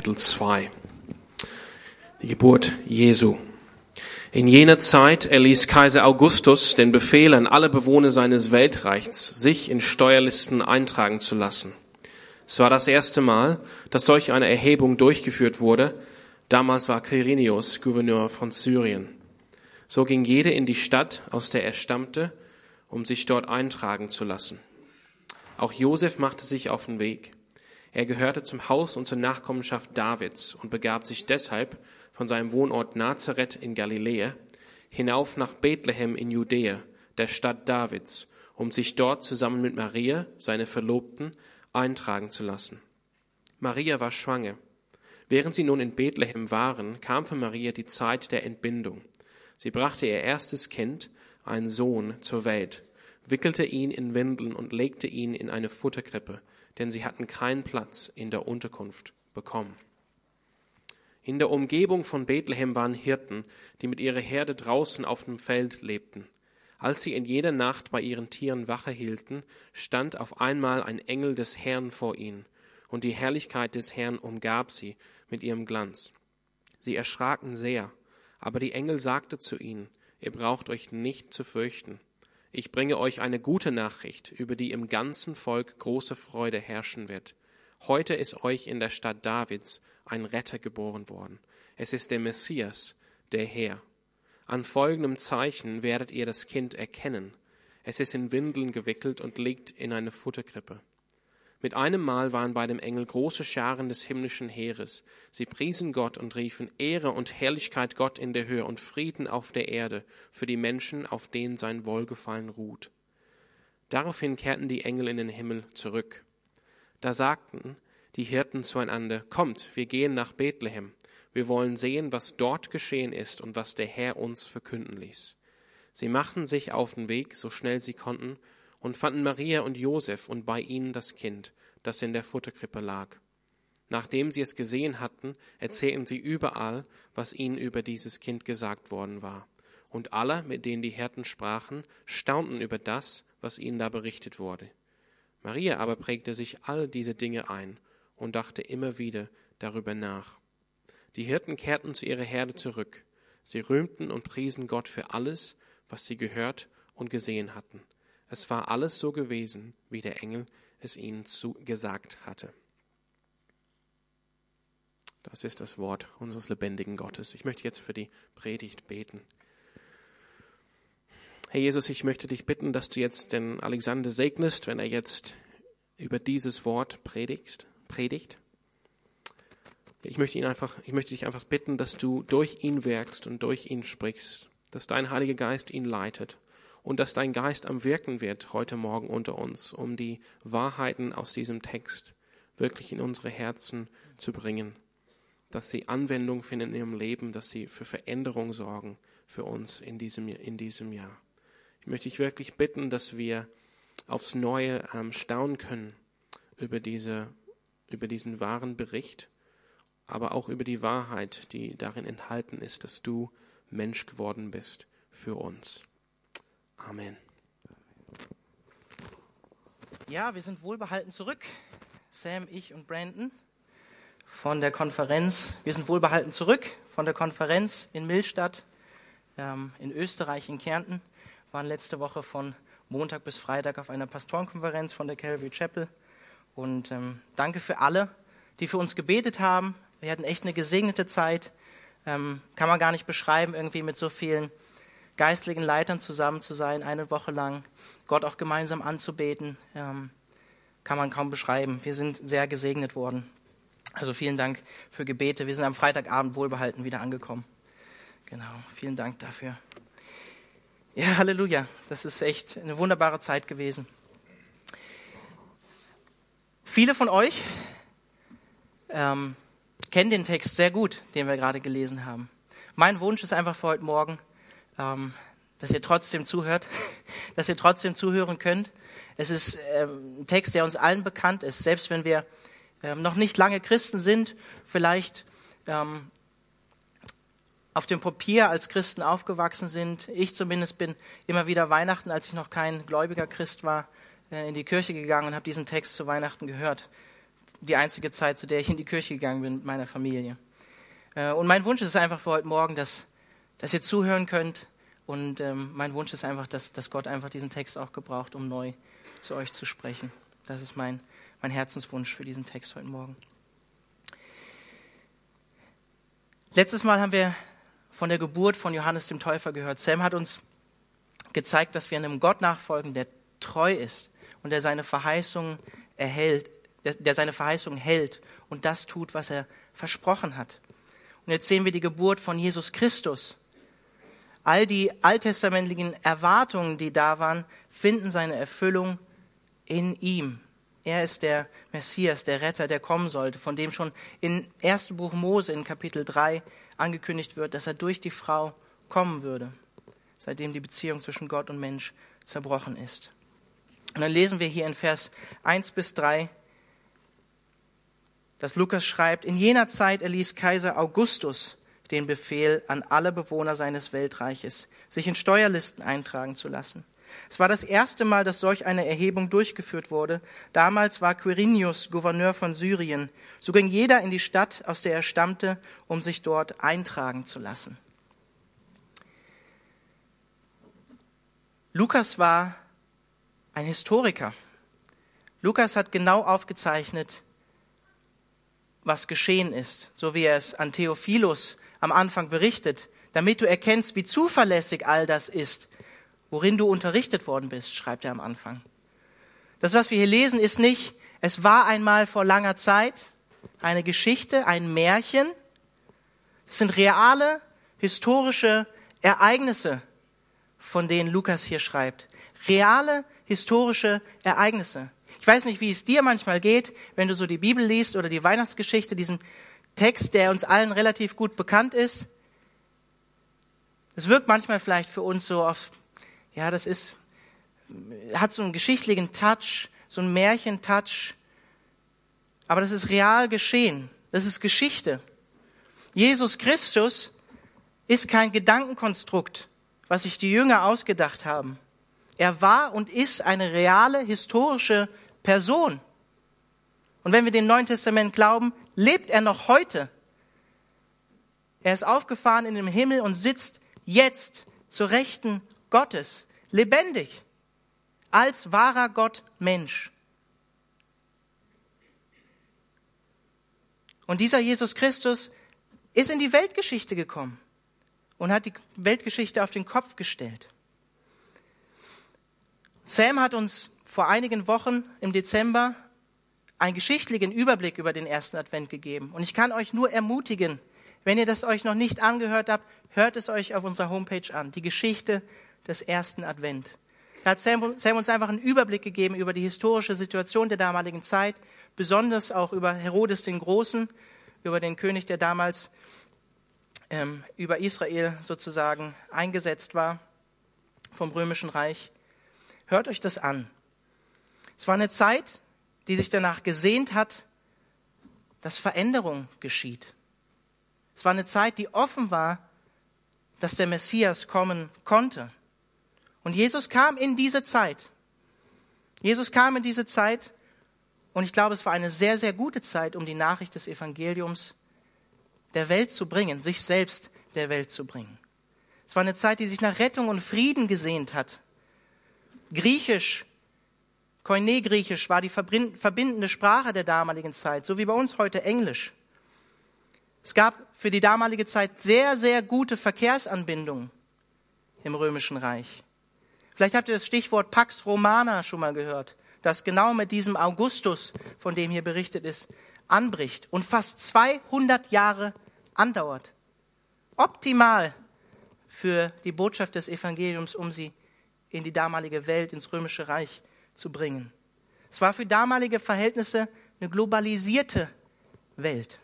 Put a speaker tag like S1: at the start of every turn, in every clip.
S1: Kapitel 2. Die Geburt Jesu. In jener Zeit erließ Kaiser Augustus den Befehl an alle Bewohner seines Weltreichs, sich in Steuerlisten eintragen zu lassen. Es war das erste Mal, dass solch eine Erhebung durchgeführt wurde. Damals war Quirinius Gouverneur von Syrien. So ging jeder in die Stadt, aus der er stammte, um sich dort eintragen zu lassen. Auch Josef machte sich auf den Weg. Er gehörte zum Haus und zur Nachkommenschaft Davids und begab sich deshalb von seinem Wohnort Nazareth in Galiläa hinauf nach Bethlehem in Judäa, der Stadt Davids, um sich dort zusammen mit Maria, seine Verlobten, eintragen zu lassen. Maria war schwanger. Während sie nun in Bethlehem waren, kam für Maria die Zeit der Entbindung. Sie brachte ihr erstes Kind, einen Sohn, zur Welt, wickelte ihn in Windeln und legte ihn in eine Futterkrippe, denn sie hatten keinen Platz in der Unterkunft bekommen. In der Umgebung von Bethlehem waren Hirten, die mit ihrer Herde draußen auf dem Feld lebten. Als sie in jeder Nacht bei ihren Tieren Wache hielten, stand auf einmal ein Engel des Herrn vor ihnen, und die Herrlichkeit des Herrn umgab sie mit ihrem Glanz. Sie erschraken sehr, aber die Engel sagte zu ihnen, ihr braucht euch nicht zu fürchten. Ich bringe euch eine gute Nachricht, über die im ganzen Volk große Freude herrschen wird. Heute ist euch in der Stadt Davids ein Retter geboren worden. Es ist der Messias, der Herr. An folgendem Zeichen werdet ihr das Kind erkennen. Es ist in Windeln gewickelt und liegt in eine Futterkrippe. Mit einem Mal waren bei dem Engel große Scharen des himmlischen Heeres. Sie priesen Gott und riefen Ehre und Herrlichkeit Gott in der Höhe und Frieden auf der Erde für die Menschen, auf denen sein Wohlgefallen ruht. Daraufhin kehrten die Engel in den Himmel zurück. Da sagten die Hirten zueinander, Kommt, wir gehen nach Bethlehem. Wir wollen sehen, was dort geschehen ist und was der Herr uns verkünden ließ. Sie machten sich auf den Weg, so schnell sie konnten, und fanden Maria und Josef und bei ihnen das Kind, das in der Futterkrippe lag. Nachdem sie es gesehen hatten, erzählten sie überall, was ihnen über dieses Kind gesagt worden war. Und alle, mit denen die Hirten sprachen, staunten über das, was ihnen da berichtet wurde. Maria aber prägte sich all diese Dinge ein und dachte immer wieder darüber nach. Die Hirten kehrten zu ihrer Herde zurück. Sie rühmten und priesen Gott für alles, was sie gehört und gesehen hatten. Es war alles so gewesen, wie der Engel es ihnen zu, gesagt hatte. Das ist das Wort unseres lebendigen Gottes. Ich möchte jetzt für die Predigt beten. Herr Jesus, ich möchte dich bitten, dass du jetzt den Alexander segnest, wenn er jetzt über dieses Wort predigst, predigt. Ich möchte ihn einfach, ich möchte dich einfach bitten, dass du durch ihn wirkst und durch ihn sprichst, dass dein Heiliger Geist ihn leitet und dass dein Geist am Wirken wird heute Morgen unter uns, um die Wahrheiten aus diesem Text wirklich in unsere Herzen zu bringen, dass sie Anwendung finden in ihrem Leben, dass sie für Veränderung sorgen für uns in diesem, in diesem Jahr. Ich möchte dich wirklich bitten, dass wir aufs Neue ähm, staunen können über, diese, über diesen wahren Bericht, aber auch über die Wahrheit, die darin enthalten ist, dass du Mensch geworden bist für uns. Amen.
S2: Ja, wir sind wohlbehalten zurück. Sam, ich und Brandon von der Konferenz. Wir sind wohlbehalten zurück von der Konferenz in Millstadt ähm, in Österreich, in Kärnten. Wir waren letzte Woche von Montag bis Freitag auf einer Pastorenkonferenz von der Calvary Chapel. Und ähm, danke für alle, die für uns gebetet haben. Wir hatten echt eine gesegnete Zeit. Ähm, kann man gar nicht beschreiben, irgendwie mit so vielen geistlichen Leitern zusammen zu sein, eine Woche lang, Gott auch gemeinsam anzubeten, ähm, kann man kaum beschreiben. Wir sind sehr gesegnet worden. Also vielen Dank für Gebete. Wir sind am Freitagabend wohlbehalten wieder angekommen. Genau, vielen Dank dafür. Ja, Halleluja. Das ist echt eine wunderbare Zeit gewesen. Viele von euch ähm, kennen den Text sehr gut, den wir gerade gelesen haben. Mein Wunsch ist einfach für heute Morgen, ähm, dass ihr trotzdem zuhört, dass ihr trotzdem zuhören könnt. Es ist ähm, ein Text, der uns allen bekannt ist, selbst wenn wir ähm, noch nicht lange Christen sind, vielleicht ähm, auf dem Papier als Christen aufgewachsen sind. Ich zumindest bin immer wieder Weihnachten, als ich noch kein gläubiger Christ war, äh, in die Kirche gegangen und habe diesen Text zu Weihnachten gehört. die einzige Zeit, zu der ich in die Kirche gegangen bin mit meiner Familie. Äh, und mein Wunsch ist einfach für heute Morgen, dass, dass ihr zuhören könnt. Und ähm, mein Wunsch ist einfach, dass, dass Gott einfach diesen Text auch gebraucht, um neu zu euch zu sprechen. Das ist mein, mein Herzenswunsch für diesen Text heute Morgen. Letztes Mal haben wir von der Geburt von Johannes dem Täufer gehört. Sam hat uns gezeigt, dass wir einem Gott nachfolgen, der treu ist und der seine Verheißungen erhält, der, der seine Verheißungen hält und das tut, was er versprochen hat. Und jetzt sehen wir die Geburt von Jesus Christus. All die alttestamentlichen Erwartungen, die da waren, finden seine Erfüllung in ihm. Er ist der Messias, der Retter, der kommen sollte, von dem schon im ersten Buch Mose in Kapitel 3 angekündigt wird, dass er durch die Frau kommen würde, seitdem die Beziehung zwischen Gott und Mensch zerbrochen ist. Und dann lesen wir hier in Vers 1 bis 3, dass Lukas schreibt, in jener Zeit erließ Kaiser Augustus den Befehl an alle Bewohner seines Weltreiches, sich in Steuerlisten eintragen zu lassen. Es war das erste Mal, dass solch eine Erhebung durchgeführt wurde. Damals war Quirinius Gouverneur von Syrien. So ging jeder in die Stadt, aus der er stammte, um sich dort eintragen zu lassen. Lukas war ein Historiker. Lukas hat genau aufgezeichnet, was geschehen ist, so wie er es an Theophilus am Anfang berichtet, damit du erkennst, wie zuverlässig all das ist, worin du unterrichtet worden bist, schreibt er am Anfang. Das, was wir hier lesen, ist nicht, es war einmal vor langer Zeit eine Geschichte, ein Märchen. Es sind reale, historische Ereignisse, von denen Lukas hier schreibt. Reale, historische Ereignisse. Ich weiß nicht, wie es dir manchmal geht, wenn du so die Bibel liest oder die Weihnachtsgeschichte, diesen Text, der uns allen relativ gut bekannt ist. Es wirkt manchmal vielleicht für uns so auf, ja, das ist, hat so einen geschichtlichen Touch, so einen Märchentouch. Aber das ist real geschehen. Das ist Geschichte. Jesus Christus ist kein Gedankenkonstrukt, was sich die Jünger ausgedacht haben. Er war und ist eine reale historische Person. Und wenn wir dem Neuen Testament glauben, lebt er noch heute. Er ist aufgefahren in den Himmel und sitzt jetzt zur Rechten Gottes, lebendig, als wahrer Gott Mensch. Und dieser Jesus Christus ist in die Weltgeschichte gekommen und hat die Weltgeschichte auf den Kopf gestellt. Sam hat uns vor einigen Wochen im Dezember einen geschichtlichen Überblick über den ersten Advent gegeben. Und ich kann euch nur ermutigen, wenn ihr das euch noch nicht angehört habt, hört es euch auf unserer Homepage an. Die Geschichte des ersten Advent. Da hat Sam, Sam uns einfach einen Überblick gegeben über die historische Situation der damaligen Zeit, besonders auch über Herodes den Großen, über den König, der damals ähm, über Israel sozusagen eingesetzt war vom römischen Reich. Hört euch das an. Es war eine Zeit, die sich danach gesehnt hat, dass Veränderung geschieht. Es war eine Zeit, die offen war, dass der Messias kommen konnte. Und Jesus kam in diese Zeit. Jesus kam in diese Zeit und ich glaube, es war eine sehr, sehr gute Zeit, um die Nachricht des Evangeliums der Welt zu bringen, sich selbst der Welt zu bringen. Es war eine Zeit, die sich nach Rettung und Frieden gesehnt hat. Griechisch Koine-Griechisch war die verbindende Sprache der damaligen Zeit, so wie bei uns heute Englisch. Es gab für die damalige Zeit sehr, sehr gute Verkehrsanbindungen im Römischen Reich. Vielleicht habt ihr das Stichwort Pax Romana schon mal gehört, das genau mit diesem Augustus, von dem hier berichtet ist, anbricht und fast 200 Jahre andauert. Optimal für die Botschaft des Evangeliums, um sie in die damalige Welt, ins Römische Reich zu bringen. Es war für damalige Verhältnisse eine globalisierte Welt.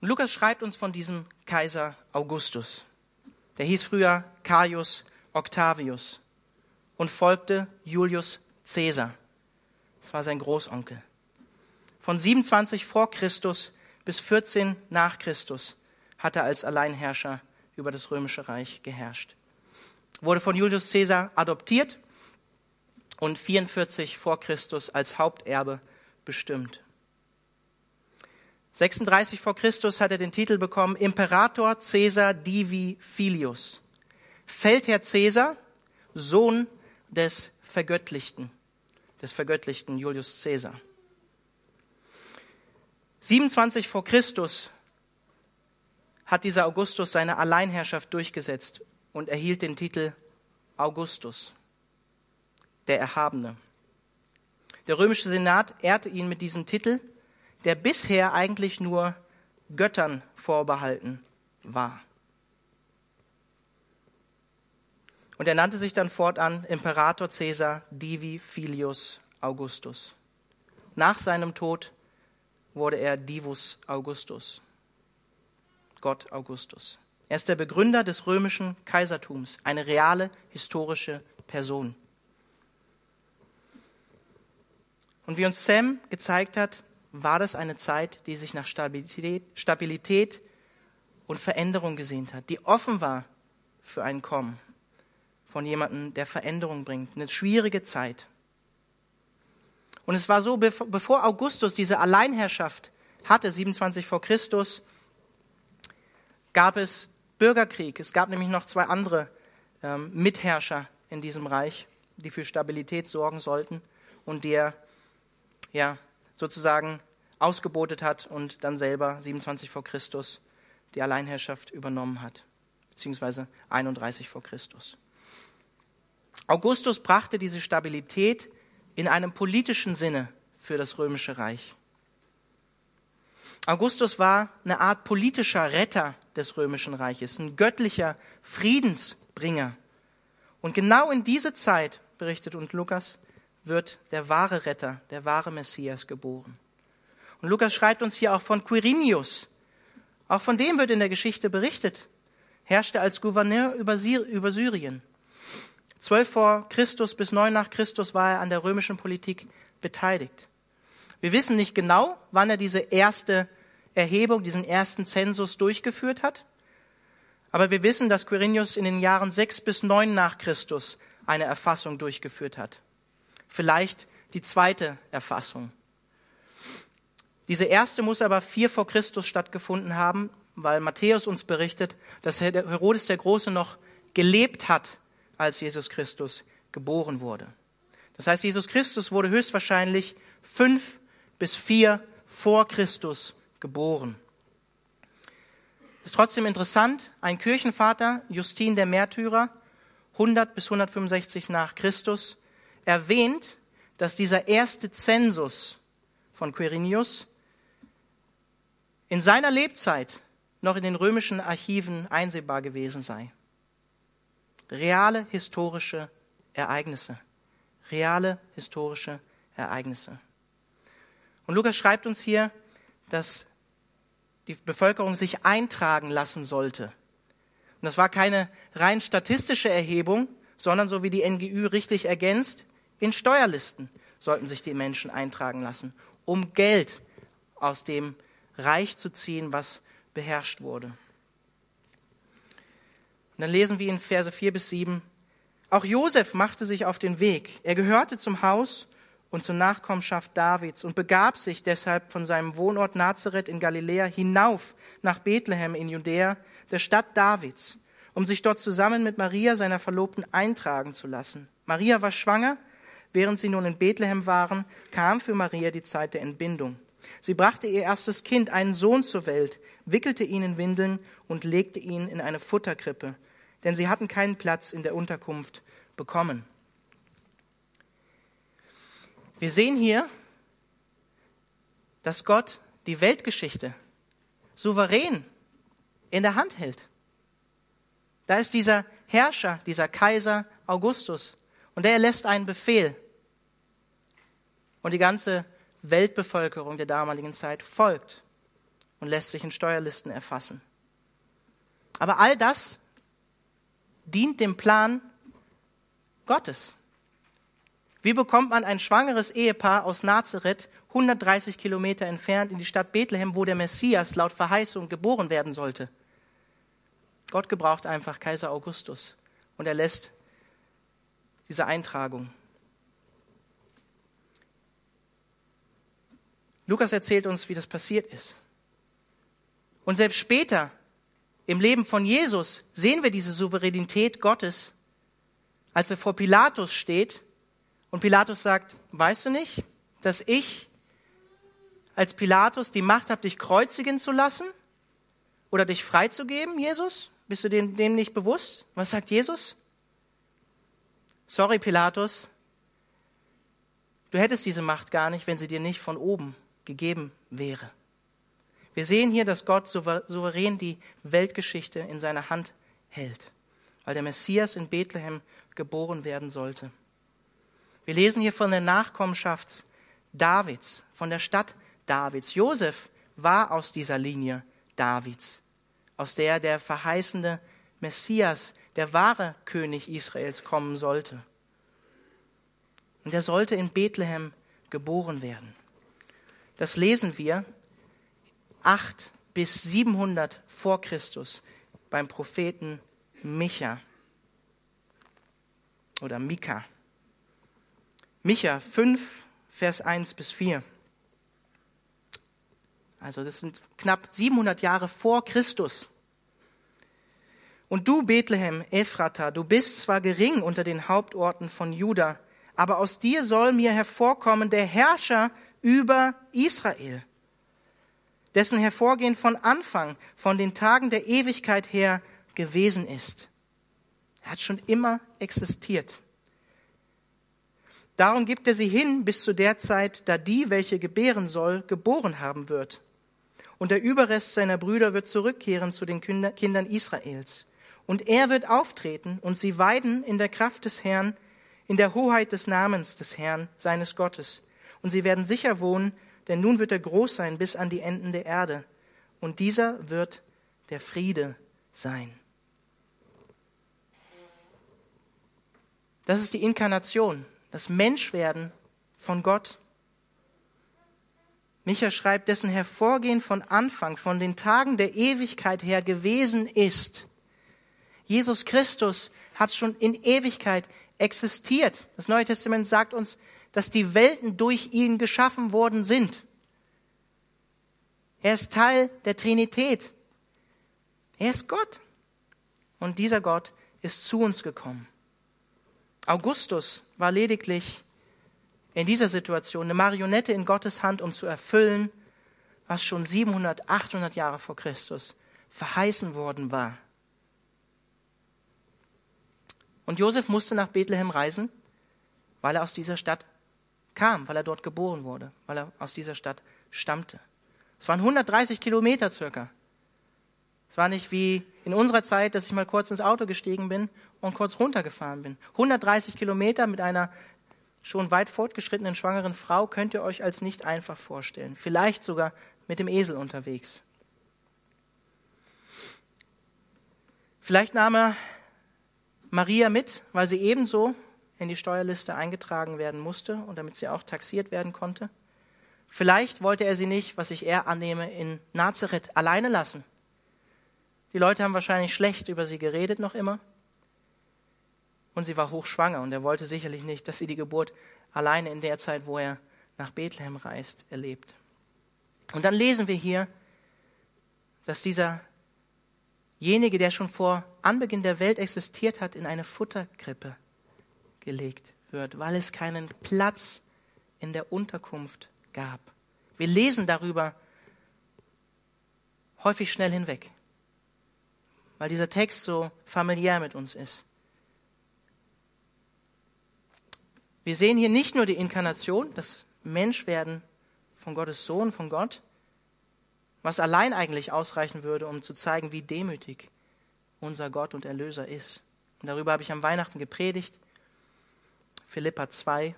S2: Und Lukas schreibt uns von diesem Kaiser Augustus. Der hieß früher Caius Octavius und folgte Julius Caesar. Das war sein Großonkel. Von 27 vor Christus bis 14 nach Christus hat er als Alleinherrscher über das römische Reich geherrscht wurde von Julius Caesar adoptiert und 44 vor Christus als Haupterbe bestimmt. 36 vor Christus hat er den Titel bekommen Imperator Caesar Divi Filius. Feldherr Caesar, Sohn des Vergöttlichten, des vergöttlichten Julius Caesar. 27 vor Christus hat dieser Augustus seine Alleinherrschaft durchgesetzt und erhielt den Titel Augustus, der Erhabene. Der römische Senat ehrte ihn mit diesem Titel, der bisher eigentlich nur Göttern vorbehalten war. Und er nannte sich dann fortan Imperator Caesar Divi Filius Augustus. Nach seinem Tod wurde er Divus Augustus, Gott Augustus. Er ist der Begründer des römischen Kaisertums, eine reale historische Person. Und wie uns Sam gezeigt hat, war das eine Zeit, die sich nach Stabilität, Stabilität und Veränderung gesehnt hat, die offen war für ein Kommen von jemandem, der Veränderung bringt. Eine schwierige Zeit. Und es war so, bevor Augustus diese Alleinherrschaft hatte, 27 vor Christus, gab es Bürgerkrieg. Es gab nämlich noch zwei andere ähm, Mitherrscher in diesem Reich, die für Stabilität sorgen sollten und der ja sozusagen ausgebotet hat und dann selber 27 vor Christus die Alleinherrschaft übernommen hat, beziehungsweise 31 vor Christus. Augustus brachte diese Stabilität in einem politischen Sinne für das römische Reich. Augustus war eine Art politischer Retter des römischen Reiches, ein göttlicher Friedensbringer. Und genau in diese Zeit, berichtet uns Lukas, wird der wahre Retter, der wahre Messias geboren. Und Lukas schreibt uns hier auch von Quirinius. Auch von dem wird in der Geschichte berichtet. Herrschte als Gouverneur über, Syrien. Zwölf vor Christus bis neun nach Christus war er an der römischen Politik beteiligt. Wir wissen nicht genau, wann er diese erste Erhebung, diesen ersten Zensus durchgeführt hat. Aber wir wissen, dass Quirinius in den Jahren sechs bis neun nach Christus eine Erfassung durchgeführt hat. Vielleicht die zweite Erfassung. Diese erste muss aber vier vor Christus stattgefunden haben, weil Matthäus uns berichtet, dass Herodes der Große noch gelebt hat, als Jesus Christus geboren wurde. Das heißt, Jesus Christus wurde höchstwahrscheinlich fünf bis vier vor Christus geboren. Ist trotzdem interessant, ein Kirchenvater, Justin der Märtyrer, 100 bis 165 nach Christus, erwähnt, dass dieser erste Zensus von Quirinius in seiner Lebzeit noch in den römischen Archiven einsehbar gewesen sei. Reale historische Ereignisse. Reale historische Ereignisse. Und Lukas schreibt uns hier, dass die Bevölkerung sich eintragen lassen sollte. Und das war keine rein statistische Erhebung, sondern so wie die NGÜ richtig ergänzt, in Steuerlisten sollten sich die Menschen eintragen lassen, um Geld aus dem Reich zu ziehen, was beherrscht wurde. Und dann lesen wir in Verse 4 bis 7, auch Josef machte sich auf den Weg. Er gehörte zum Haus und zur Nachkommenschaft Davids und begab sich deshalb von seinem Wohnort Nazareth in Galiläa hinauf nach Bethlehem in Judäa, der Stadt Davids, um sich dort zusammen mit Maria, seiner Verlobten, eintragen zu lassen. Maria war schwanger. Während sie nun in Bethlehem waren, kam für Maria die Zeit der Entbindung. Sie brachte ihr erstes Kind, einen Sohn zur Welt, wickelte ihn in Windeln und legte ihn in eine Futterkrippe, denn sie hatten keinen Platz in der Unterkunft bekommen. Wir sehen hier, dass Gott die Weltgeschichte souverän in der Hand hält. Da ist dieser Herrscher, dieser Kaiser Augustus, und der lässt einen Befehl. Und die ganze Weltbevölkerung der damaligen Zeit folgt und lässt sich in Steuerlisten erfassen. Aber all das dient dem Plan Gottes. Wie bekommt man ein schwangeres Ehepaar aus Nazareth, 130 Kilometer entfernt, in die Stadt Bethlehem, wo der Messias laut Verheißung geboren werden sollte? Gott gebraucht einfach Kaiser Augustus und er lässt diese Eintragung. Lukas erzählt uns, wie das passiert ist. Und selbst später im Leben von Jesus sehen wir diese Souveränität Gottes, als er vor Pilatus steht und Pilatus sagt, weißt du nicht, dass ich als Pilatus die Macht habe, dich kreuzigen zu lassen oder dich freizugeben, Jesus? Bist du dem, dem nicht bewusst? Was sagt Jesus? Sorry, Pilatus, du hättest diese Macht gar nicht, wenn sie dir nicht von oben gegeben wäre. Wir sehen hier, dass Gott souverän die Weltgeschichte in seiner Hand hält, weil der Messias in Bethlehem geboren werden sollte. Wir lesen hier von der Nachkommenschaft Davids, von der Stadt Davids. Josef war aus dieser Linie Davids, aus der der verheißende Messias, der wahre König Israels kommen sollte. Und er sollte in Bethlehem geboren werden. Das lesen wir 8 bis 700 vor Christus beim Propheten Micha oder Mika. Micha 5, Vers 1 bis 4. Also das sind knapp 700 Jahre vor Christus. Und du, Bethlehem, Ephrata, du bist zwar gering unter den Hauptorten von Juda, aber aus dir soll mir hervorkommen der Herrscher über Israel, dessen Hervorgehen von Anfang, von den Tagen der Ewigkeit her gewesen ist. Er hat schon immer existiert. Darum gibt er sie hin bis zu der Zeit, da die, welche gebären soll, geboren haben wird. Und der Überrest seiner Brüder wird zurückkehren zu den Kindern Israels. Und er wird auftreten und sie weiden in der Kraft des Herrn, in der Hoheit des Namens des Herrn, seines Gottes. Und sie werden sicher wohnen, denn nun wird er groß sein bis an die Enden der Erde. Und dieser wird der Friede sein. Das ist die Inkarnation das Menschwerden von Gott. Micha schreibt, dessen Hervorgehen von Anfang, von den Tagen der Ewigkeit her gewesen ist. Jesus Christus hat schon in Ewigkeit existiert. Das Neue Testament sagt uns, dass die Welten durch ihn geschaffen worden sind. Er ist Teil der Trinität. Er ist Gott. Und dieser Gott ist zu uns gekommen. Augustus war lediglich in dieser Situation eine Marionette in Gottes Hand, um zu erfüllen, was schon 700, 800 Jahre vor Christus verheißen worden war. Und Josef musste nach Bethlehem reisen, weil er aus dieser Stadt kam, weil er dort geboren wurde, weil er aus dieser Stadt stammte. Es waren 130 Kilometer circa. Es war nicht wie in unserer Zeit, dass ich mal kurz ins Auto gestiegen bin und kurz runtergefahren bin. 130 Kilometer mit einer schon weit fortgeschrittenen schwangeren Frau könnt ihr euch als nicht einfach vorstellen. Vielleicht sogar mit dem Esel unterwegs. Vielleicht nahm er Maria mit, weil sie ebenso in die Steuerliste eingetragen werden musste und damit sie auch taxiert werden konnte. Vielleicht wollte er sie nicht, was ich eher annehme, in Nazareth alleine lassen. Die Leute haben wahrscheinlich schlecht über sie geredet noch immer. Und sie war hochschwanger und er wollte sicherlich nicht, dass sie die Geburt alleine in der Zeit, wo er nach Bethlehem reist, erlebt. Und dann lesen wir hier, dass dieser derjenige, der schon vor Anbeginn der Welt existiert hat, in eine Futterkrippe gelegt wird, weil es keinen Platz in der Unterkunft gab. Wir lesen darüber häufig schnell hinweg, weil dieser Text so familiär mit uns ist. Wir sehen hier nicht nur die Inkarnation, das Menschwerden von Gottes Sohn, von Gott, was allein eigentlich ausreichen würde, um zu zeigen, wie demütig unser Gott und Erlöser ist. Und darüber habe ich am Weihnachten gepredigt. Philippa 2.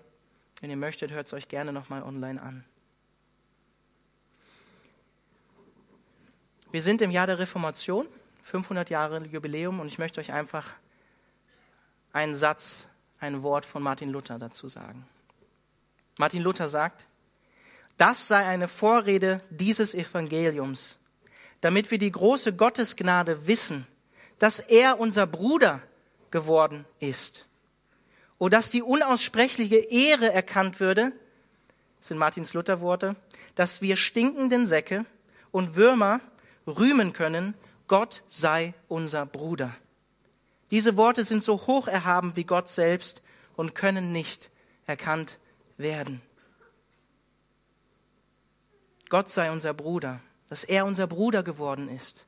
S2: Wenn ihr möchtet, hört es euch gerne nochmal online an. Wir sind im Jahr der Reformation, 500 Jahre Jubiläum, und ich möchte euch einfach einen Satz ein Wort von Martin Luther dazu sagen. Martin Luther sagt, das sei eine Vorrede dieses Evangeliums, damit wir die große Gottesgnade wissen, dass er unser Bruder geworden ist. O dass die unaussprechliche Ehre erkannt würde, sind Martins Luther Worte, dass wir stinkenden Säcke und Würmer rühmen können, Gott sei unser Bruder. Diese Worte sind so hoch erhaben wie Gott selbst und können nicht erkannt werden. Gott sei unser Bruder, dass er unser Bruder geworden ist.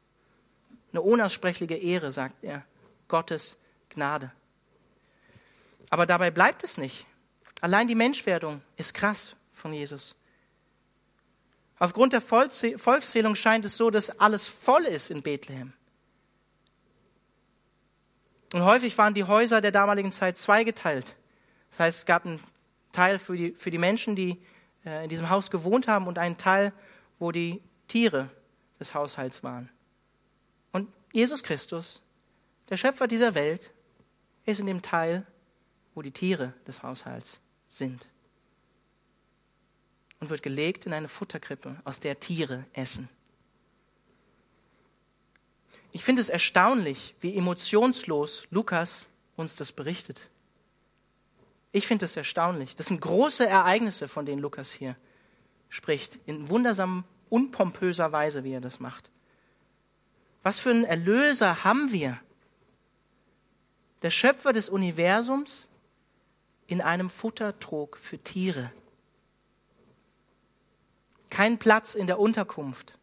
S2: Eine unaussprechliche Ehre, sagt er. Gottes Gnade. Aber dabei bleibt es nicht. Allein die Menschwerdung ist krass von Jesus. Aufgrund der Volkszählung scheint es so, dass alles voll ist in Bethlehem. Und häufig waren die Häuser der damaligen Zeit zweigeteilt. Das heißt, es gab einen Teil für die, für die Menschen, die äh, in diesem Haus gewohnt haben, und einen Teil, wo die Tiere des Haushalts waren. Und Jesus Christus, der Schöpfer dieser Welt, ist in dem Teil, wo die Tiere des Haushalts sind. Und wird gelegt in eine Futterkrippe, aus der Tiere essen. Ich finde es erstaunlich, wie emotionslos Lukas uns das berichtet. Ich finde es erstaunlich. Das sind große Ereignisse, von denen Lukas hier spricht, in wundersam unpompöser Weise, wie er das macht. Was für einen Erlöser haben wir? Der Schöpfer des Universums in einem Futtertrog für Tiere. Kein Platz in der Unterkunft.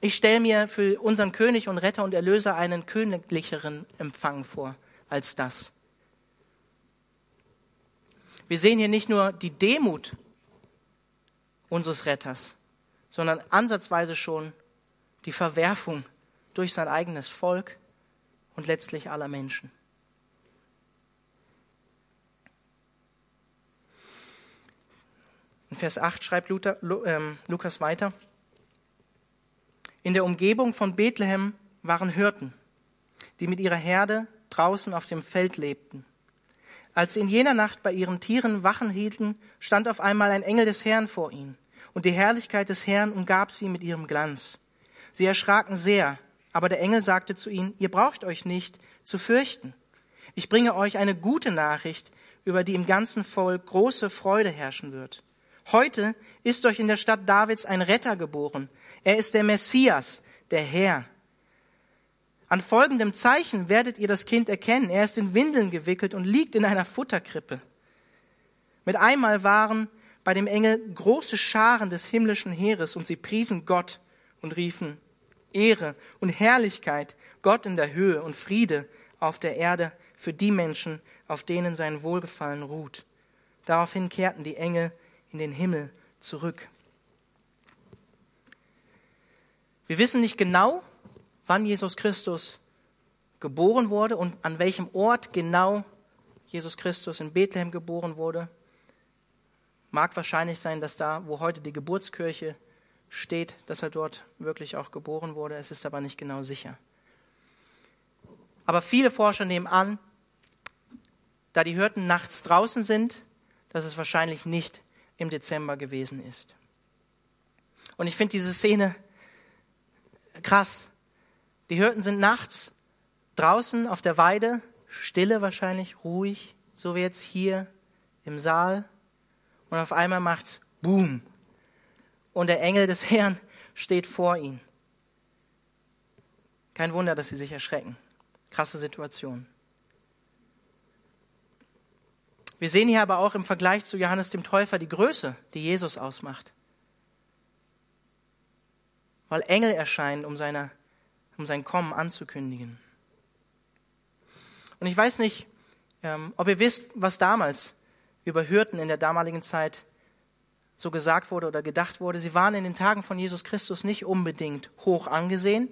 S2: Ich stelle mir für unseren König und Retter und Erlöser einen königlicheren Empfang vor als das. Wir sehen hier nicht nur die Demut unseres Retters, sondern ansatzweise schon die Verwerfung durch sein eigenes Volk und letztlich aller Menschen. In Vers 8 schreibt Luther, ähm, Lukas weiter. In der Umgebung von Bethlehem waren Hirten, die mit ihrer Herde draußen auf dem Feld lebten. Als sie in jener Nacht bei ihren Tieren Wachen hielten, stand auf einmal ein Engel des Herrn vor ihnen, und die Herrlichkeit des Herrn umgab sie mit ihrem Glanz. Sie erschraken sehr, aber der Engel sagte zu ihnen, ihr braucht euch nicht zu fürchten. Ich bringe euch eine gute Nachricht, über die im ganzen Volk große Freude herrschen wird. Heute ist euch in der Stadt Davids ein Retter geboren, er ist der Messias, der Herr. An folgendem Zeichen werdet ihr das Kind erkennen. Er ist in Windeln gewickelt und liegt in einer Futterkrippe. Mit einmal waren bei dem Engel große Scharen des himmlischen Heeres und sie priesen Gott und riefen Ehre und Herrlichkeit, Gott in der Höhe und Friede auf der Erde für die Menschen, auf denen sein Wohlgefallen ruht. Daraufhin kehrten die Engel in den Himmel zurück. Wir wissen nicht genau, wann Jesus Christus geboren wurde und an welchem Ort genau Jesus Christus in Bethlehem geboren wurde. Mag wahrscheinlich sein, dass da, wo heute die Geburtskirche steht, dass er dort wirklich auch geboren wurde. Es ist aber nicht genau sicher. Aber viele Forscher nehmen an, da die Hirten nachts draußen sind, dass es wahrscheinlich nicht im Dezember gewesen ist. Und ich finde diese Szene krass. Die Hirten sind nachts draußen auf der Weide, stille wahrscheinlich, ruhig, so wie jetzt hier im Saal. Und auf einmal macht's Boom. Und der Engel des Herrn steht vor ihnen. Kein Wunder, dass sie sich erschrecken. Krasse Situation. Wir sehen hier aber auch im Vergleich zu Johannes dem Täufer die Größe, die Jesus ausmacht weil Engel erscheinen, um, seine, um sein Kommen anzukündigen. Und ich weiß nicht, ähm, ob ihr wisst, was damals über Hürden in der damaligen Zeit so gesagt wurde oder gedacht wurde. Sie waren in den Tagen von Jesus Christus nicht unbedingt hoch angesehen,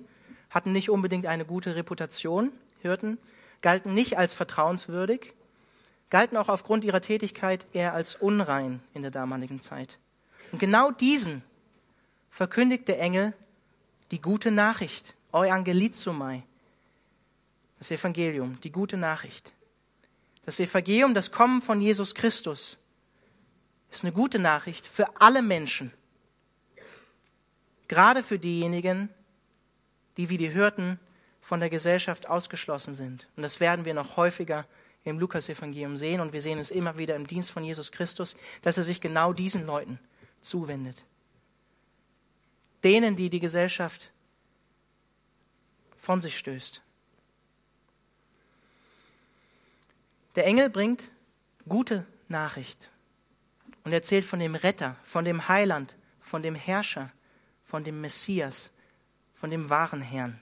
S2: hatten nicht unbedingt eine gute Reputation, Hirten, galten nicht als vertrauenswürdig, galten auch aufgrund ihrer Tätigkeit eher als unrein in der damaligen Zeit. Und genau diesen verkündigt der Engel die gute Nachricht, Euangelizomai, das Evangelium, die gute Nachricht. Das Evangelium, das Kommen von Jesus Christus, ist eine gute Nachricht für alle Menschen. Gerade für diejenigen, die wie die Hürden von der Gesellschaft ausgeschlossen sind. Und das werden wir noch häufiger im Lukas-Evangelium sehen und wir sehen es immer wieder im Dienst von Jesus Christus, dass er sich genau diesen Leuten zuwendet. Denen, die die Gesellschaft von sich stößt. Der Engel bringt gute Nachricht und erzählt von dem Retter, von dem Heiland, von dem Herrscher, von dem Messias, von dem wahren Herrn.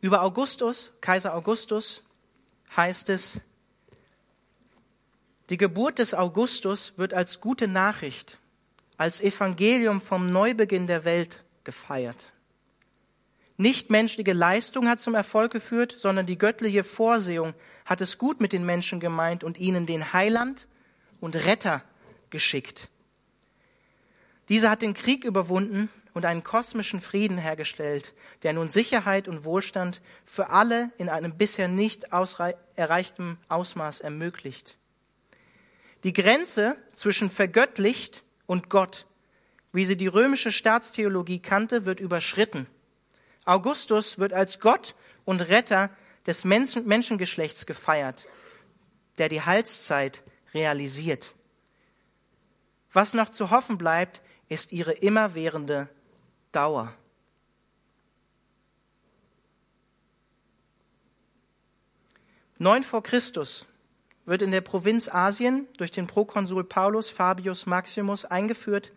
S2: Über Augustus, Kaiser Augustus, heißt es, die Geburt des Augustus wird als gute Nachricht, als Evangelium vom Neubeginn der Welt gefeiert. Nicht menschliche Leistung hat zum Erfolg geführt, sondern die göttliche Vorsehung hat es gut mit den Menschen gemeint und ihnen den Heiland und Retter geschickt. Dieser hat den Krieg überwunden und einen kosmischen Frieden hergestellt, der nun Sicherheit und Wohlstand für alle in einem bisher nicht erreichten Ausmaß ermöglicht. Die Grenze zwischen vergöttlicht und Gott, wie sie die römische Staatstheologie kannte, wird überschritten. Augustus wird als Gott und Retter des Menschen Menschengeschlechts gefeiert, der die Heilszeit realisiert. Was noch zu hoffen bleibt, ist ihre immerwährende Dauer. Neun vor Christus wird in der Provinz Asien durch den Prokonsul Paulus Fabius Maximus eingeführt,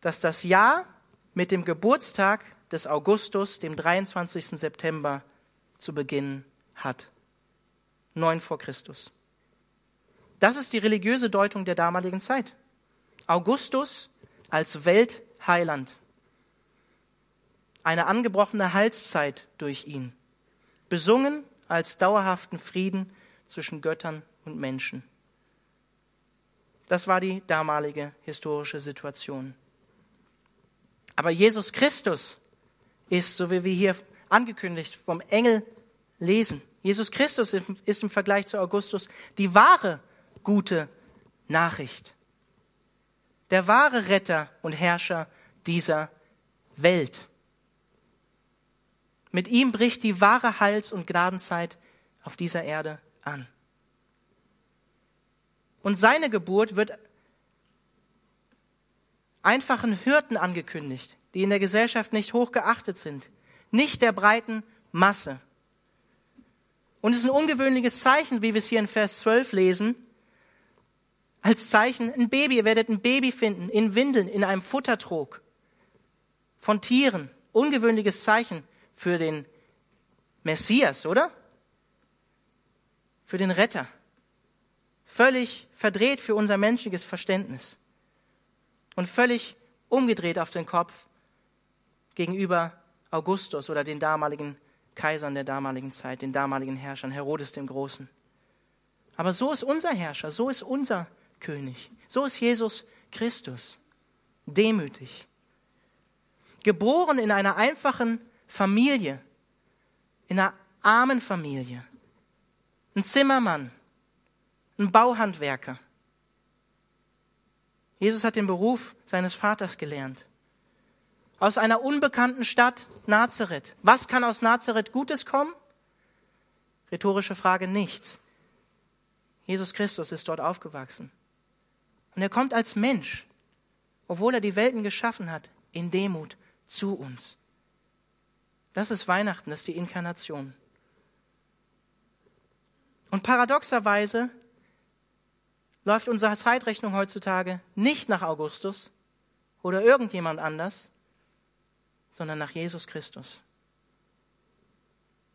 S2: dass das Jahr mit dem Geburtstag des Augustus, dem 23. September, zu beginnen hat. Neun vor Christus. Das ist die religiöse Deutung der damaligen Zeit. Augustus als Weltheiland. Eine angebrochene Halszeit durch ihn. Besungen als dauerhaften Frieden zwischen Göttern und Menschen. Das war die damalige historische Situation. Aber Jesus Christus ist, so wie wir hier angekündigt vom Engel lesen, Jesus Christus ist im Vergleich zu Augustus die wahre gute Nachricht. Der wahre Retter und Herrscher dieser Welt. Mit ihm bricht die wahre Heils- und Gnadenzeit auf dieser Erde an. Und seine Geburt wird einfachen Hirten angekündigt, die in der Gesellschaft nicht hoch geachtet sind, nicht der breiten Masse. Und es ist ein ungewöhnliches Zeichen, wie wir es hier in Vers 12 lesen. Als Zeichen ein Baby. Ihr werdet ein Baby finden in Windeln, in einem Futtertrog von Tieren. Ungewöhnliches Zeichen für den Messias, oder? Für den Retter. Völlig verdreht für unser menschliches Verständnis. Und völlig umgedreht auf den Kopf gegenüber Augustus oder den damaligen Kaisern der damaligen Zeit, den damaligen Herrschern, Herodes dem Großen. Aber so ist unser Herrscher, so ist unser König, so ist Jesus Christus, demütig, geboren in einer einfachen Familie, in einer armen Familie, ein Zimmermann, ein Bauhandwerker. Jesus hat den Beruf seines Vaters gelernt aus einer unbekannten Stadt Nazareth. Was kann aus Nazareth Gutes kommen? Rhetorische Frage, nichts. Jesus Christus ist dort aufgewachsen. Und er kommt als Mensch, obwohl er die Welten geschaffen hat, in Demut zu uns. Das ist Weihnachten, das ist die Inkarnation. Und paradoxerweise läuft unsere Zeitrechnung heutzutage nicht nach Augustus oder irgendjemand anders, sondern nach Jesus Christus.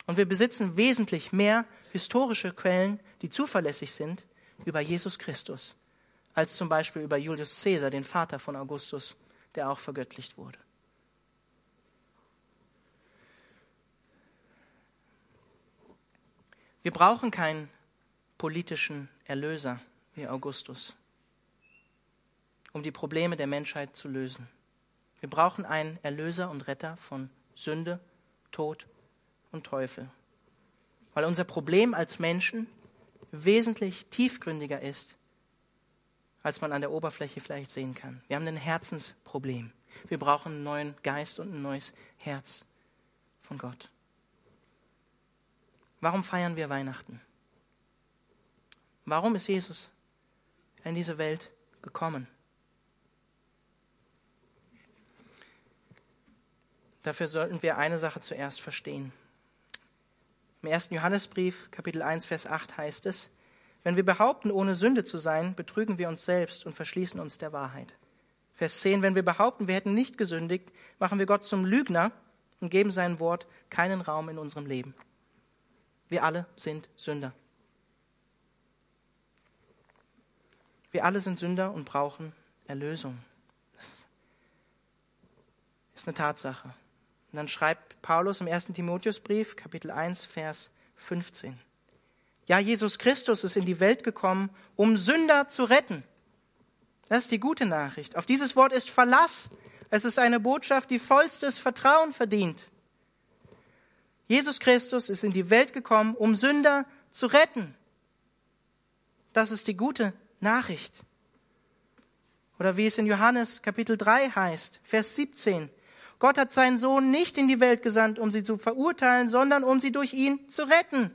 S2: Und wir besitzen wesentlich mehr historische Quellen, die zuverlässig sind, über Jesus Christus, als zum Beispiel über Julius Caesar, den Vater von Augustus, der auch vergöttlicht wurde. Wir brauchen keinen politischen Erlöser wie Augustus, um die Probleme der Menschheit zu lösen. Wir brauchen einen Erlöser und Retter von Sünde, Tod und Teufel. Weil unser Problem als Menschen wesentlich tiefgründiger ist, als man an der Oberfläche vielleicht sehen kann. Wir haben ein Herzensproblem. Wir brauchen einen neuen Geist und ein neues Herz von Gott. Warum feiern wir Weihnachten? Warum ist Jesus in diese Welt gekommen. Dafür sollten wir eine Sache zuerst verstehen. Im ersten Johannesbrief, Kapitel 1, Vers 8 heißt es, wenn wir behaupten, ohne Sünde zu sein, betrügen wir uns selbst und verschließen uns der Wahrheit. Vers 10, wenn wir behaupten, wir hätten nicht gesündigt, machen wir Gott zum Lügner und geben sein Wort keinen Raum in unserem Leben. Wir alle sind Sünder. Wir alle sind Sünder und brauchen Erlösung. Das ist eine Tatsache. Und dann schreibt Paulus im 1. Timotheusbrief, Kapitel 1, Vers 15. Ja, Jesus Christus ist in die Welt gekommen, um Sünder zu retten. Das ist die gute Nachricht. Auf dieses Wort ist Verlass. Es ist eine Botschaft, die vollstes Vertrauen verdient. Jesus Christus ist in die Welt gekommen, um Sünder zu retten. Das ist die gute Nachricht. Oder wie es in Johannes Kapitel 3 heißt, Vers 17. Gott hat seinen Sohn nicht in die Welt gesandt, um sie zu verurteilen, sondern um sie durch ihn zu retten.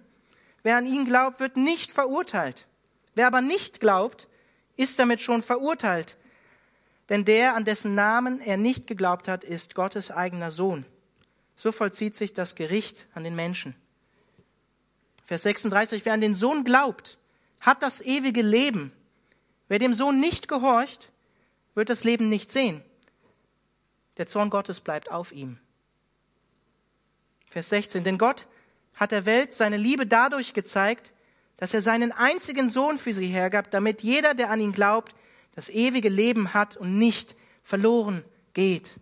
S2: Wer an ihn glaubt, wird nicht verurteilt. Wer aber nicht glaubt, ist damit schon verurteilt. Denn der, an dessen Namen er nicht geglaubt hat, ist Gottes eigener Sohn. So vollzieht sich das Gericht an den Menschen. Vers 36, wer an den Sohn glaubt, hat das ewige Leben. Wer dem Sohn nicht gehorcht, wird das Leben nicht sehen. Der Zorn Gottes bleibt auf ihm. Vers 16, denn Gott hat der Welt seine Liebe dadurch gezeigt, dass er seinen einzigen Sohn für sie hergab, damit jeder, der an ihn glaubt, das ewige Leben hat und nicht verloren geht.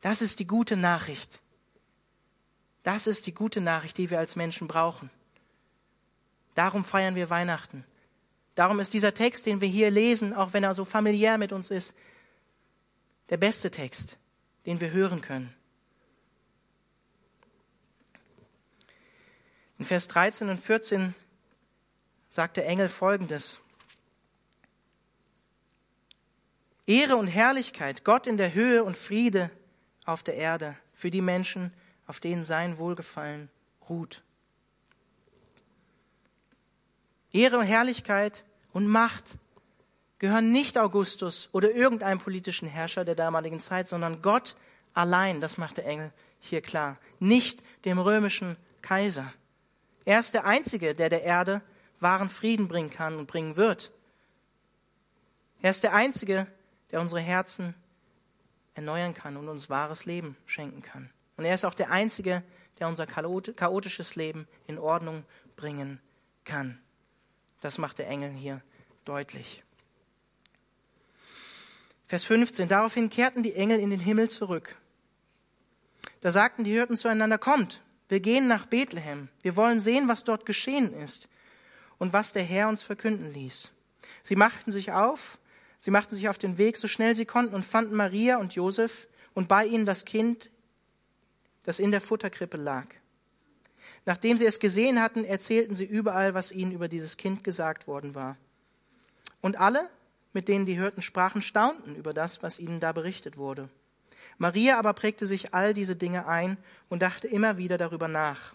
S2: Das ist die gute Nachricht. Das ist die gute Nachricht, die wir als Menschen brauchen. Darum feiern wir Weihnachten. Darum ist dieser Text, den wir hier lesen, auch wenn er so familiär mit uns ist, der beste Text, den wir hören können. In Vers 13 und 14 sagt der Engel Folgendes. Ehre und Herrlichkeit, Gott in der Höhe und Friede auf der Erde für die Menschen, auf denen sein Wohlgefallen ruht. Ehre und Herrlichkeit und Macht gehören nicht Augustus oder irgendeinem politischen Herrscher der damaligen Zeit, sondern Gott allein, das macht der Engel hier klar, nicht dem römischen Kaiser. Er ist der Einzige, der der Erde wahren Frieden bringen kann und bringen wird. Er ist der Einzige, der unsere Herzen erneuern kann und uns wahres Leben schenken kann. Und er ist auch der Einzige, der unser chaotisches Leben in Ordnung bringen kann. Das macht der Engel hier deutlich. Vers 15. Daraufhin kehrten die Engel in den Himmel zurück. Da sagten die Hirten zueinander, kommt, wir gehen nach Bethlehem. Wir wollen sehen, was dort geschehen ist und was der Herr uns verkünden ließ. Sie machten sich auf, sie machten sich auf den Weg, so schnell sie konnten, und fanden Maria und Josef und bei ihnen das Kind, das in der Futterkrippe lag. Nachdem sie es gesehen hatten, erzählten sie überall, was ihnen über dieses Kind gesagt worden war. Und alle, mit denen die Hirten sprachen, staunten über das, was ihnen da berichtet wurde. Maria aber prägte sich all diese Dinge ein und dachte immer wieder darüber nach.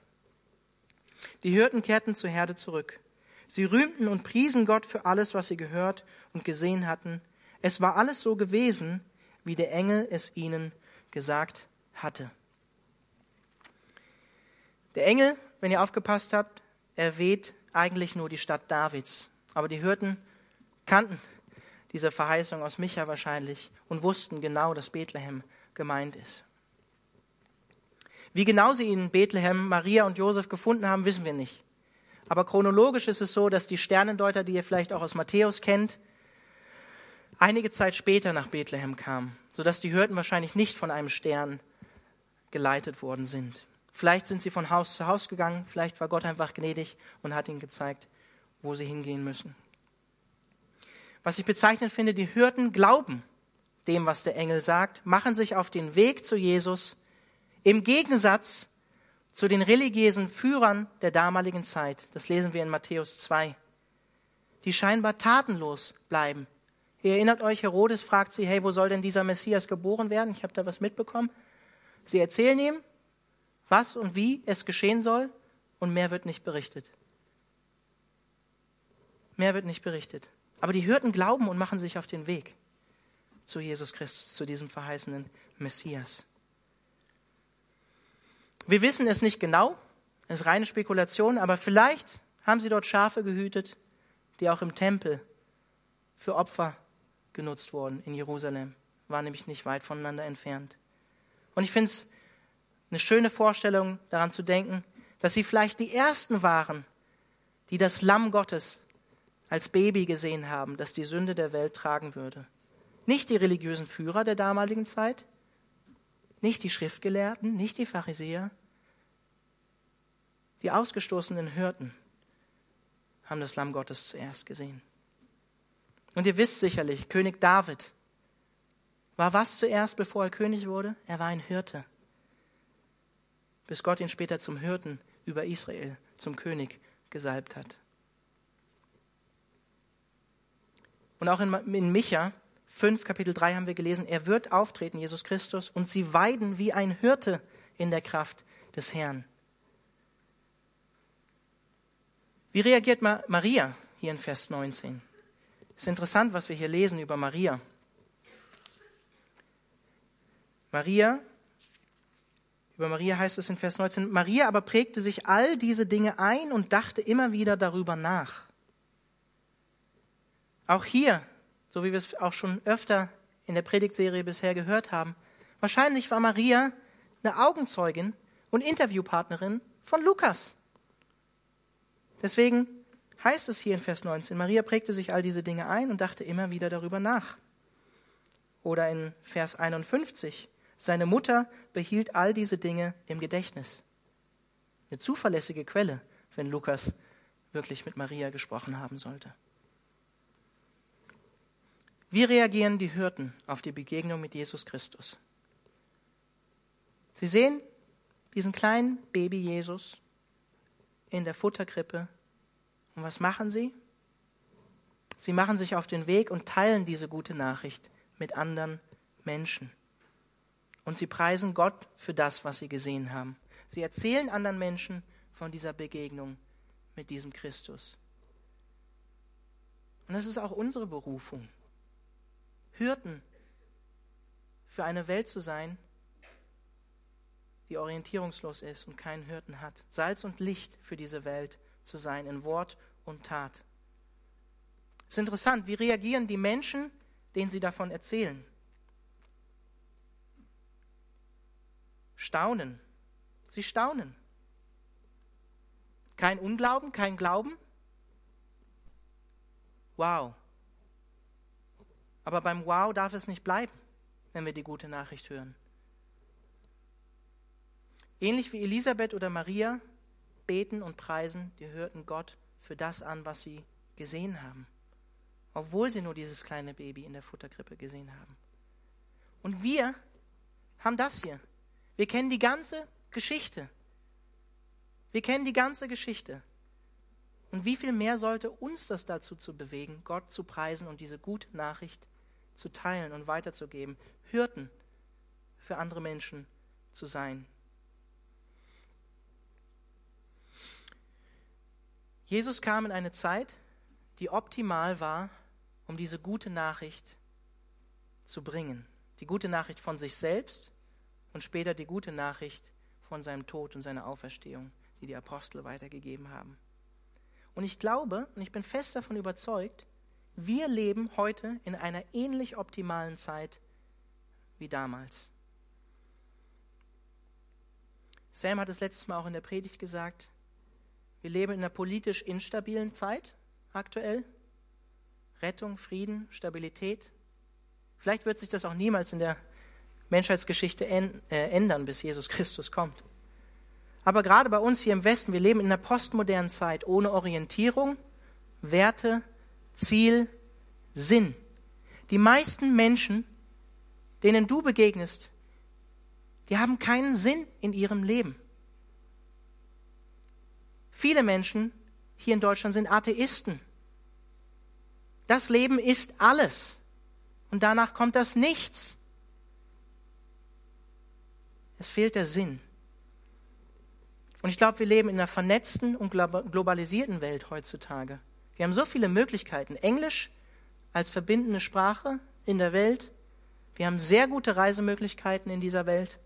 S2: Die Hirten kehrten zur Herde zurück. Sie rühmten und priesen Gott für alles, was sie gehört und gesehen hatten. Es war alles so gewesen, wie der Engel es ihnen gesagt hatte. Der Engel, wenn ihr aufgepasst habt, erwähnt eigentlich nur die Stadt Davids. Aber die Hirten kannten diese Verheißung aus Micha wahrscheinlich und wussten genau, dass Bethlehem gemeint ist. Wie genau sie in Bethlehem Maria und Josef gefunden haben, wissen wir nicht. Aber chronologisch ist es so, dass die Sternendeuter, die ihr vielleicht auch aus Matthäus kennt, einige Zeit später nach Bethlehem kamen, sodass die Hürden wahrscheinlich nicht von einem Stern geleitet worden sind. Vielleicht sind sie von Haus zu Haus gegangen, vielleicht war Gott einfach gnädig und hat ihnen gezeigt, wo sie hingehen müssen. Was ich bezeichnend finde, die Hürden glauben dem, was der Engel sagt, machen sich auf den Weg zu Jesus im Gegensatz zu den religiösen Führern der damaligen Zeit. Das lesen wir in Matthäus 2. Die scheinbar tatenlos bleiben. Ihr erinnert euch, Herodes fragt sie, hey, wo soll denn dieser Messias geboren werden? Ich habe da was mitbekommen. Sie erzählen ihm, was und wie es geschehen soll, und mehr wird nicht berichtet. Mehr wird nicht berichtet. Aber die Hirten glauben und machen sich auf den Weg zu Jesus Christus, zu diesem verheißenen Messias. Wir wissen es nicht genau, es ist reine Spekulation, aber vielleicht haben sie dort Schafe gehütet, die auch im Tempel für Opfer genutzt wurden in Jerusalem. War nämlich nicht weit voneinander entfernt. Und ich finde es eine schöne Vorstellung, daran zu denken, dass sie vielleicht die Ersten waren, die das Lamm Gottes als Baby gesehen haben, das die Sünde der Welt tragen würde. Nicht die religiösen Führer der damaligen Zeit, nicht die Schriftgelehrten, nicht die Pharisäer, die ausgestoßenen Hirten haben das Lamm Gottes zuerst gesehen. Und ihr wisst sicherlich, König David war was zuerst, bevor er König wurde? Er war ein Hirte. Bis Gott ihn später zum Hirten über Israel, zum König gesalbt hat. Und auch in, in Micha 5, Kapitel 3 haben wir gelesen, er wird auftreten, Jesus Christus, und sie weiden wie ein Hirte in der Kraft des Herrn. Wie reagiert Maria hier in Vers 19? Es ist interessant, was wir hier lesen über Maria. Maria, über Maria heißt es in Vers 19, Maria aber prägte sich all diese Dinge ein und dachte immer wieder darüber nach. Auch hier, so wie wir es auch schon öfter in der Predigtserie bisher gehört haben, wahrscheinlich war Maria eine Augenzeugin und Interviewpartnerin von Lukas. Deswegen heißt es hier in Vers 19, Maria prägte sich all diese Dinge ein und dachte immer wieder darüber nach. Oder in Vers 51, seine Mutter behielt all diese Dinge im Gedächtnis. Eine zuverlässige Quelle, wenn Lukas wirklich mit Maria gesprochen haben sollte. Wie reagieren die Hirten auf die Begegnung mit Jesus Christus? Sie sehen diesen kleinen Baby Jesus in der Futterkrippe. Und was machen sie? Sie machen sich auf den Weg und teilen diese gute Nachricht mit anderen Menschen. Und sie preisen Gott für das, was sie gesehen haben. Sie erzählen anderen Menschen von dieser Begegnung mit diesem Christus. Und das ist auch unsere Berufung. Hirten für eine Welt zu sein, die orientierungslos ist und keinen Hirten hat. Salz und Licht für diese Welt zu sein, in Wort und Tat. Es ist interessant, wie reagieren die Menschen, denen sie davon erzählen? Staunen. Sie staunen. Kein Unglauben, kein Glauben. Wow. Aber beim Wow darf es nicht bleiben, wenn wir die gute Nachricht hören. Ähnlich wie Elisabeth oder Maria beten und preisen die hörten Gott für das an, was sie gesehen haben, obwohl sie nur dieses kleine Baby in der Futterkrippe gesehen haben. Und wir haben das hier. Wir kennen die ganze Geschichte. Wir kennen die ganze Geschichte. Und wie viel mehr sollte uns das dazu zu bewegen, Gott zu preisen und diese gute Nachricht zu teilen und weiterzugeben, Hirten für andere Menschen zu sein. Jesus kam in eine Zeit, die optimal war, um diese gute Nachricht zu bringen. Die gute Nachricht von sich selbst und später die gute Nachricht von seinem Tod und seiner Auferstehung, die die Apostel weitergegeben haben. Und ich glaube und ich bin fest davon überzeugt, wir leben heute in einer ähnlich optimalen Zeit wie damals. Sam hat es letztes Mal auch in der Predigt gesagt, wir leben in einer politisch instabilen Zeit aktuell. Rettung, Frieden, Stabilität. Vielleicht wird sich das auch niemals in der Menschheitsgeschichte äh, ändern, bis Jesus Christus kommt. Aber gerade bei uns hier im Westen, wir leben in einer postmodernen Zeit ohne Orientierung, Werte, Ziel, Sinn. Die meisten Menschen, denen du begegnest, die haben keinen Sinn in ihrem Leben. Viele Menschen hier in Deutschland sind Atheisten. Das Leben ist alles. Und danach kommt das Nichts. Es fehlt der Sinn. Und ich glaube, wir leben in einer vernetzten und globalisierten Welt heutzutage. Wir haben so viele Möglichkeiten. Englisch als verbindende Sprache in der Welt. Wir haben sehr gute Reisemöglichkeiten in dieser Welt.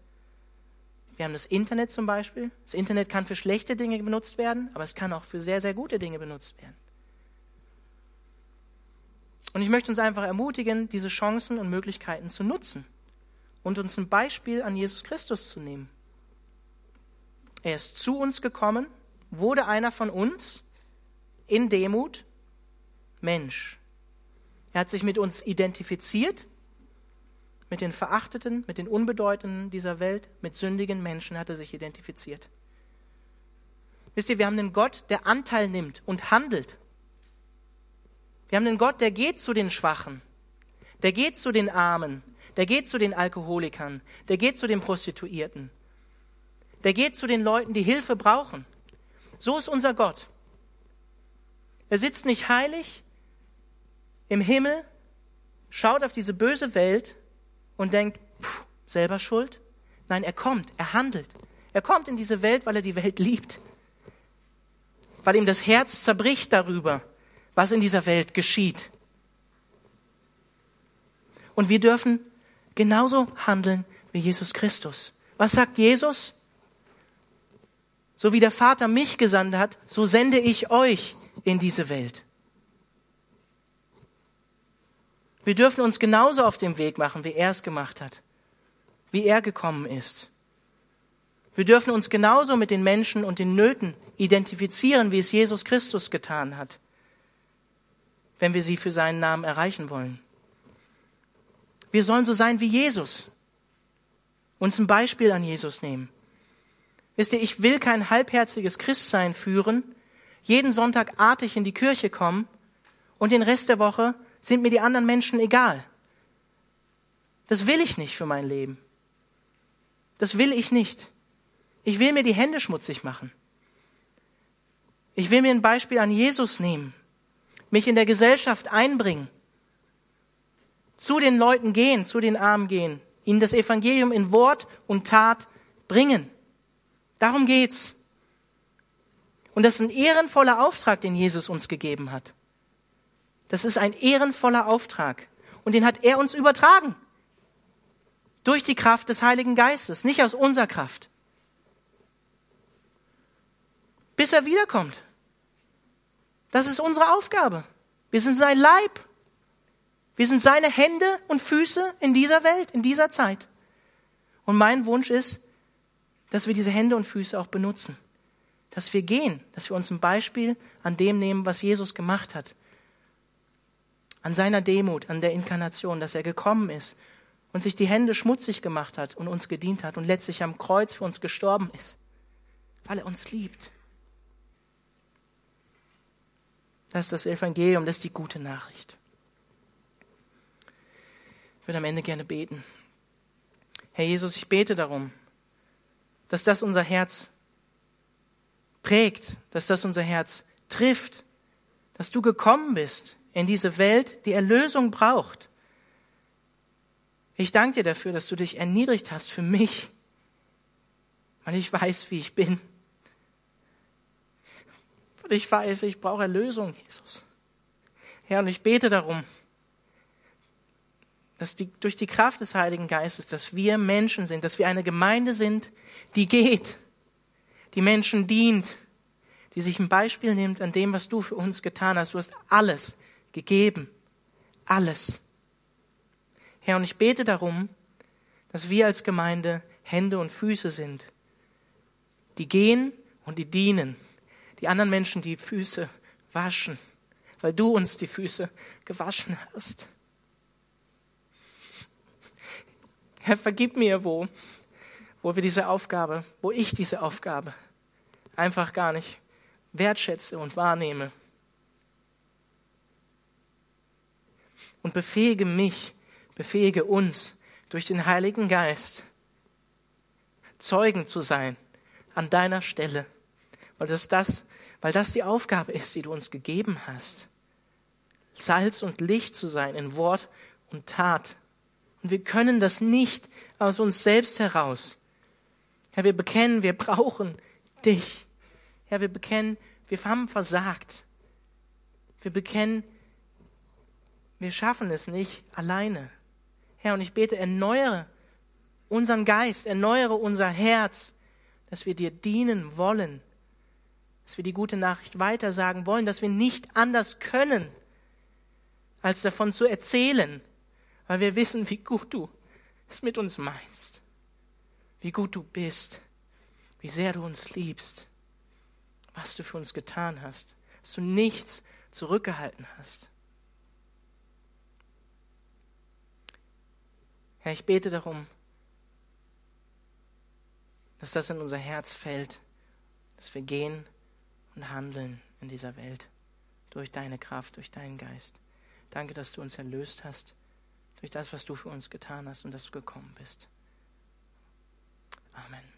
S2: Wir haben das Internet zum Beispiel. Das Internet kann für schlechte Dinge benutzt werden, aber es kann auch für sehr, sehr gute Dinge benutzt werden. Und ich möchte uns einfach ermutigen, diese Chancen und Möglichkeiten zu nutzen und uns ein Beispiel an Jesus Christus zu nehmen. Er ist zu uns gekommen, wurde einer von uns in Demut Mensch. Er hat sich mit uns identifiziert mit den Verachteten, mit den Unbedeutenden dieser Welt, mit sündigen Menschen hat er sich identifiziert. Wisst ihr, wir haben einen Gott, der Anteil nimmt und handelt. Wir haben einen Gott, der geht zu den Schwachen, der geht zu den Armen, der geht zu den Alkoholikern, der geht zu den Prostituierten, der geht zu den Leuten, die Hilfe brauchen. So ist unser Gott. Er sitzt nicht heilig im Himmel, schaut auf diese böse Welt und denkt, pff, selber schuld. Nein, er kommt, er handelt. Er kommt in diese Welt, weil er die Welt liebt. Weil ihm das Herz zerbricht darüber, was in dieser Welt geschieht. Und wir dürfen genauso handeln wie Jesus Christus. Was sagt Jesus? So wie der Vater mich gesandt hat, so sende ich euch in diese Welt. Wir dürfen uns genauso auf den Weg machen, wie er es gemacht hat, wie er gekommen ist. Wir dürfen uns genauso mit den Menschen und den Nöten identifizieren, wie es Jesus Christus getan hat, wenn wir sie für seinen Namen erreichen wollen. Wir sollen so sein wie Jesus, uns ein Beispiel an Jesus nehmen. Wisst ihr, ich will kein halbherziges Christsein führen, jeden Sonntag artig in die Kirche kommen und den Rest der Woche sind mir die anderen Menschen egal. Das will ich nicht für mein Leben. Das will ich nicht. Ich will mir die Hände schmutzig machen. Ich will mir ein Beispiel an Jesus nehmen, mich in der Gesellschaft einbringen, zu den Leuten gehen, zu den Armen gehen, ihnen das Evangelium in Wort und Tat bringen. Darum geht's. Und das ist ein ehrenvoller Auftrag, den Jesus uns gegeben hat. Das ist ein ehrenvoller Auftrag. Und den hat er uns übertragen. Durch die Kraft des Heiligen Geistes, nicht aus unserer Kraft. Bis er wiederkommt. Das ist unsere Aufgabe. Wir sind sein Leib. Wir sind seine Hände und Füße in dieser Welt, in dieser Zeit. Und mein Wunsch ist, dass wir diese Hände und Füße auch benutzen. Dass wir gehen, dass wir uns ein Beispiel an dem nehmen, was Jesus gemacht hat an seiner Demut, an der Inkarnation, dass er gekommen ist und sich die Hände schmutzig gemacht hat und uns gedient hat und letztlich am Kreuz für uns gestorben ist, weil er uns liebt. Das ist das Evangelium, das ist die gute Nachricht. Ich würde am Ende gerne beten. Herr Jesus, ich bete darum, dass das unser Herz prägt, dass das unser Herz trifft, dass du gekommen bist in diese Welt, die Erlösung braucht. Ich danke dir dafür, dass du dich erniedrigt hast für mich, weil ich weiß, wie ich bin. Und ich weiß, ich brauche Erlösung, Jesus. Herr, und ich bete darum, dass die, durch die Kraft des Heiligen Geistes, dass wir Menschen sind, dass wir eine Gemeinde sind, die geht, die Menschen dient, die sich ein Beispiel nimmt an dem, was du für uns getan hast. Du hast alles gegeben. Alles. Herr, und ich bete darum, dass wir als Gemeinde Hände und Füße sind, die gehen und die dienen, die anderen Menschen die Füße waschen, weil du uns die Füße gewaschen hast. Herr, vergib mir, wo, wo wir diese Aufgabe, wo ich diese Aufgabe einfach gar nicht wertschätze und wahrnehme. und befähige mich, befähige uns durch den Heiligen Geist, Zeugen zu sein an deiner Stelle, weil das, das, weil das die Aufgabe ist, die du uns gegeben hast. Salz und Licht zu sein in Wort und Tat. Und wir können das nicht aus uns selbst heraus. Herr, wir bekennen, wir brauchen dich. Herr, wir bekennen, wir haben versagt. Wir bekennen, Wir schaffen es nicht alleine. Herr, und ich bete, erneuere unseren Geist, erneuere unser Herz, dass wir dir dienen wollen, dass wir die gute Nachricht weitersagen wollen, dass wir nicht anders können, als davon zu erzählen, weil wir wissen, wie gut du es mit uns meinst, wie gut du bist, wie sehr du uns liebst, was du für uns getan hast, dass du nichts zurückgehalten hast. Herr, ich bete darum, dass das in unser Herz fällt, dass wir gehen und handeln in dieser Welt. Durch deine Kraft, durch deinen Geist. Danke, dass du uns erlöst hast durch das, was du für uns getan hast und dass du gekommen bist. Amen.